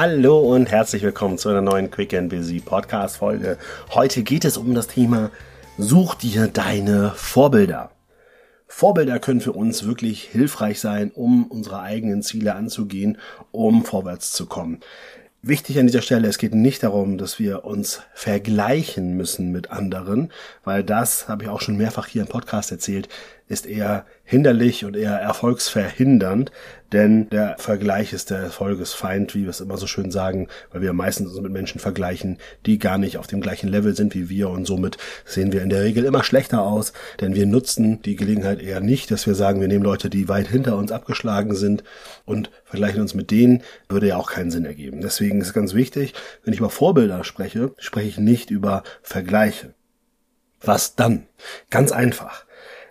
Hallo und herzlich willkommen zu einer neuen Quick and Busy Podcast Folge. Heute geht es um das Thema Such dir deine Vorbilder. Vorbilder können für uns wirklich hilfreich sein, um unsere eigenen Ziele anzugehen, um vorwärts zu kommen. Wichtig an dieser Stelle, es geht nicht darum, dass wir uns vergleichen müssen mit anderen, weil das, habe ich auch schon mehrfach hier im Podcast erzählt, ist eher hinderlich und eher erfolgsverhindernd, denn der Vergleich ist der Erfolgesfeind, wie wir es immer so schön sagen, weil wir meistens uns mit Menschen vergleichen, die gar nicht auf dem gleichen Level sind wie wir und somit sehen wir in der Regel immer schlechter aus, denn wir nutzen die Gelegenheit eher nicht, dass wir sagen, wir nehmen Leute, die weit hinter uns abgeschlagen sind und vergleichen uns mit denen, würde ja auch keinen Sinn ergeben. Deswegen ist es ganz wichtig, wenn ich über Vorbilder spreche, spreche ich nicht über Vergleiche. Was dann? Ganz einfach.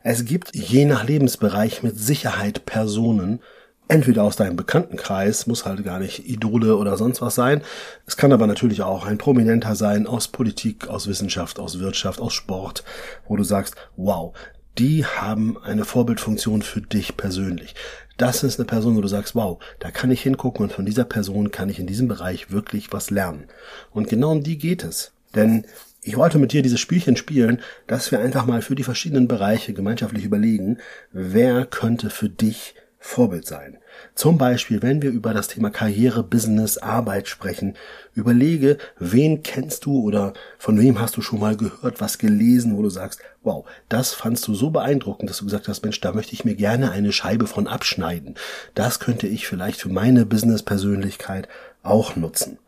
Es gibt je nach Lebensbereich mit Sicherheit Personen, entweder aus deinem Bekanntenkreis, muss halt gar nicht Idole oder sonst was sein. Es kann aber natürlich auch ein Prominenter sein aus Politik, aus Wissenschaft, aus Wirtschaft, aus Sport, wo du sagst, wow, die haben eine Vorbildfunktion für dich persönlich. Das ist eine Person, wo du sagst, wow, da kann ich hingucken und von dieser Person kann ich in diesem Bereich wirklich was lernen. Und genau um die geht es. Denn ich wollte mit dir dieses Spielchen spielen, dass wir einfach mal für die verschiedenen Bereiche gemeinschaftlich überlegen, wer könnte für dich Vorbild sein. Zum Beispiel, wenn wir über das Thema Karriere, Business, Arbeit sprechen, überlege, wen kennst du oder von wem hast du schon mal gehört, was gelesen, wo du sagst, wow, das fandst du so beeindruckend, dass du gesagt hast, Mensch, da möchte ich mir gerne eine Scheibe von abschneiden. Das könnte ich vielleicht für meine Business-Persönlichkeit auch nutzen.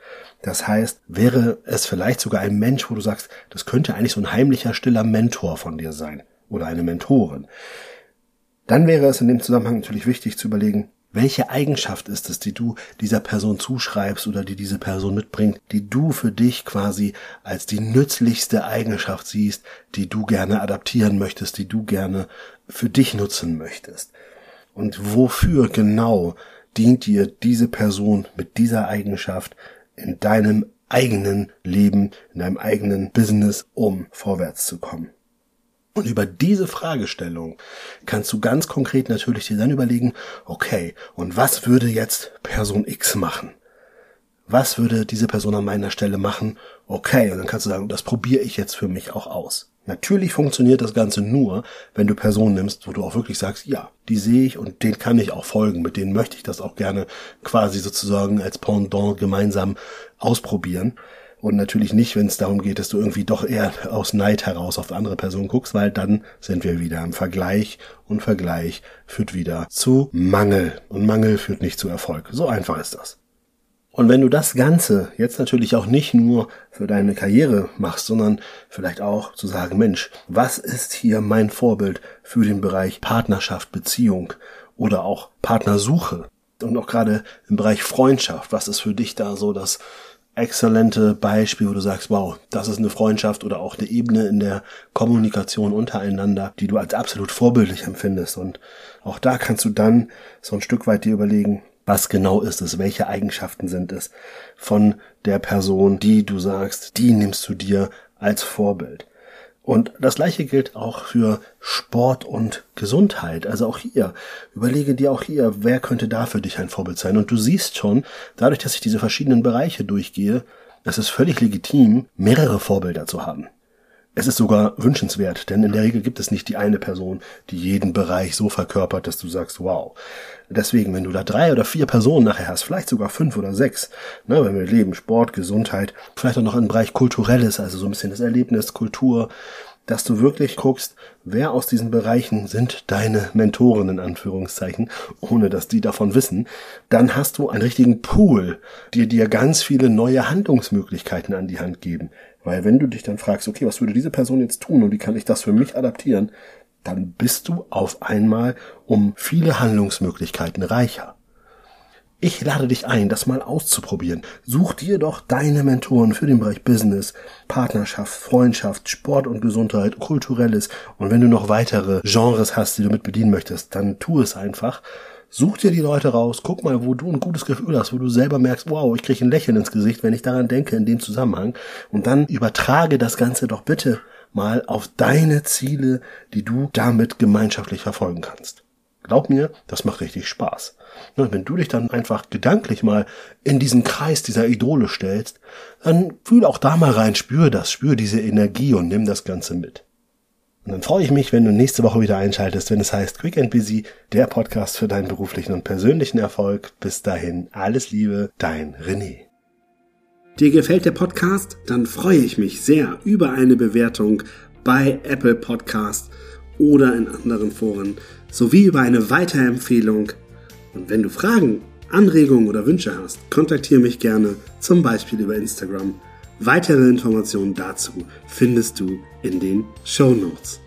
Das heißt, wäre es vielleicht sogar ein Mensch, wo du sagst, das könnte eigentlich so ein heimlicher, stiller Mentor von dir sein oder eine Mentorin. Dann wäre es in dem Zusammenhang natürlich wichtig zu überlegen, welche Eigenschaft ist es, die du dieser Person zuschreibst oder die diese Person mitbringt, die du für dich quasi als die nützlichste Eigenschaft siehst, die du gerne adaptieren möchtest, die du gerne für dich nutzen möchtest? Und wofür genau dient dir diese Person mit dieser Eigenschaft in deinem eigenen Leben, in deinem eigenen Business, um vorwärts zu kommen. Und über diese Fragestellung kannst du ganz konkret natürlich dir dann überlegen, okay, und was würde jetzt Person X machen? Was würde diese Person an meiner Stelle machen? Okay, und dann kannst du sagen, das probiere ich jetzt für mich auch aus. Natürlich funktioniert das Ganze nur, wenn du Personen nimmst, wo du auch wirklich sagst, ja, die sehe ich und denen kann ich auch folgen, mit denen möchte ich das auch gerne quasi sozusagen als Pendant gemeinsam ausprobieren. Und natürlich nicht, wenn es darum geht, dass du irgendwie doch eher aus Neid heraus auf andere Personen guckst, weil dann sind wir wieder im Vergleich und Vergleich führt wieder zu Mangel und Mangel führt nicht zu Erfolg. So einfach ist das. Und wenn du das Ganze jetzt natürlich auch nicht nur für deine Karriere machst, sondern vielleicht auch zu sagen, Mensch, was ist hier mein Vorbild für den Bereich Partnerschaft, Beziehung oder auch Partnersuche? Und auch gerade im Bereich Freundschaft, was ist für dich da so das exzellente Beispiel, wo du sagst, wow, das ist eine Freundschaft oder auch eine Ebene in der Kommunikation untereinander, die du als absolut vorbildlich empfindest. Und auch da kannst du dann so ein Stück weit dir überlegen, was genau ist es? Welche Eigenschaften sind es von der Person, die du sagst, die nimmst du dir als Vorbild? Und das gleiche gilt auch für Sport und Gesundheit. Also auch hier, überlege dir auch hier, wer könnte da für dich ein Vorbild sein? Und du siehst schon, dadurch, dass ich diese verschiedenen Bereiche durchgehe, es ist völlig legitim, mehrere Vorbilder zu haben. Es ist sogar wünschenswert, denn in der Regel gibt es nicht die eine Person, die jeden Bereich so verkörpert, dass du sagst, wow. Deswegen, wenn du da drei oder vier Personen nachher hast, vielleicht sogar fünf oder sechs, ne, wenn wir leben, Sport, Gesundheit, vielleicht auch noch im Bereich Kulturelles, also so ein bisschen das Erlebnis, Kultur, dass du wirklich guckst, wer aus diesen Bereichen sind deine Mentoren in Anführungszeichen, ohne dass die davon wissen, dann hast du einen richtigen Pool, die dir ganz viele neue Handlungsmöglichkeiten an die Hand geben. Weil wenn du dich dann fragst, okay, was würde diese Person jetzt tun und wie kann ich das für mich adaptieren, dann bist du auf einmal um viele Handlungsmöglichkeiten reicher. Ich lade dich ein, das mal auszuprobieren. Such dir doch deine Mentoren für den Bereich Business, Partnerschaft, Freundschaft, Sport und Gesundheit, Kulturelles. Und wenn du noch weitere Genres hast, die du mit bedienen möchtest, dann tu es einfach. Such dir die Leute raus, guck mal, wo du ein gutes Gefühl hast, wo du selber merkst, wow, ich kriege ein Lächeln ins Gesicht, wenn ich daran denke, in dem Zusammenhang. Und dann übertrage das Ganze doch bitte mal auf deine Ziele, die du damit gemeinschaftlich verfolgen kannst. Glaub mir, das macht richtig Spaß. Wenn du dich dann einfach gedanklich mal in diesen Kreis dieser Idole stellst, dann fühl auch da mal rein, spür das, spür diese Energie und nimm das Ganze mit. Und dann freue ich mich, wenn du nächste Woche wieder einschaltest, wenn es heißt Quick and Busy, der Podcast für deinen beruflichen und persönlichen Erfolg. Bis dahin, alles Liebe, dein René. Dir gefällt der Podcast? Dann freue ich mich sehr über eine Bewertung bei Apple Podcast oder in anderen Foren sowie über eine Weiterempfehlung. Und wenn du Fragen, Anregungen oder Wünsche hast, kontaktiere mich gerne, zum Beispiel über Instagram. Weitere Informationen dazu findest du in den Show Notes.